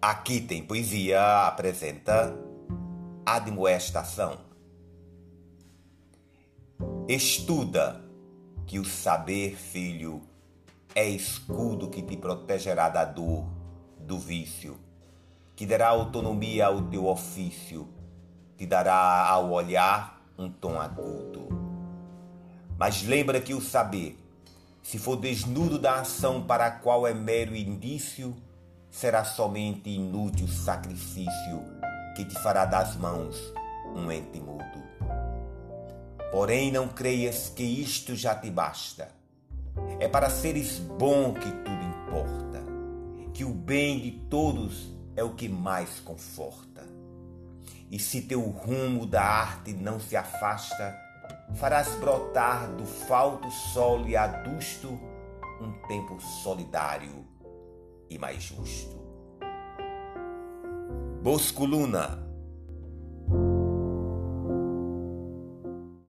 Aqui tem poesia apresenta admoestação. Estuda que o saber, filho, é escudo que te protegerá da dor, do vício, que dará autonomia ao teu ofício, te dará ao olhar um tom agudo. Mas lembra que o saber, se for desnudo da ação para a qual é mero indício, será somente inútil sacrifício que te fará das mãos um ente mudo. Porém, não creias que isto já te basta. É para seres bom que tudo importa, que o bem de todos é o que mais conforta. E se teu rumo da arte não se afasta, farás brotar do falto sol e adusto um tempo solidário e mais justo. Bosco Luna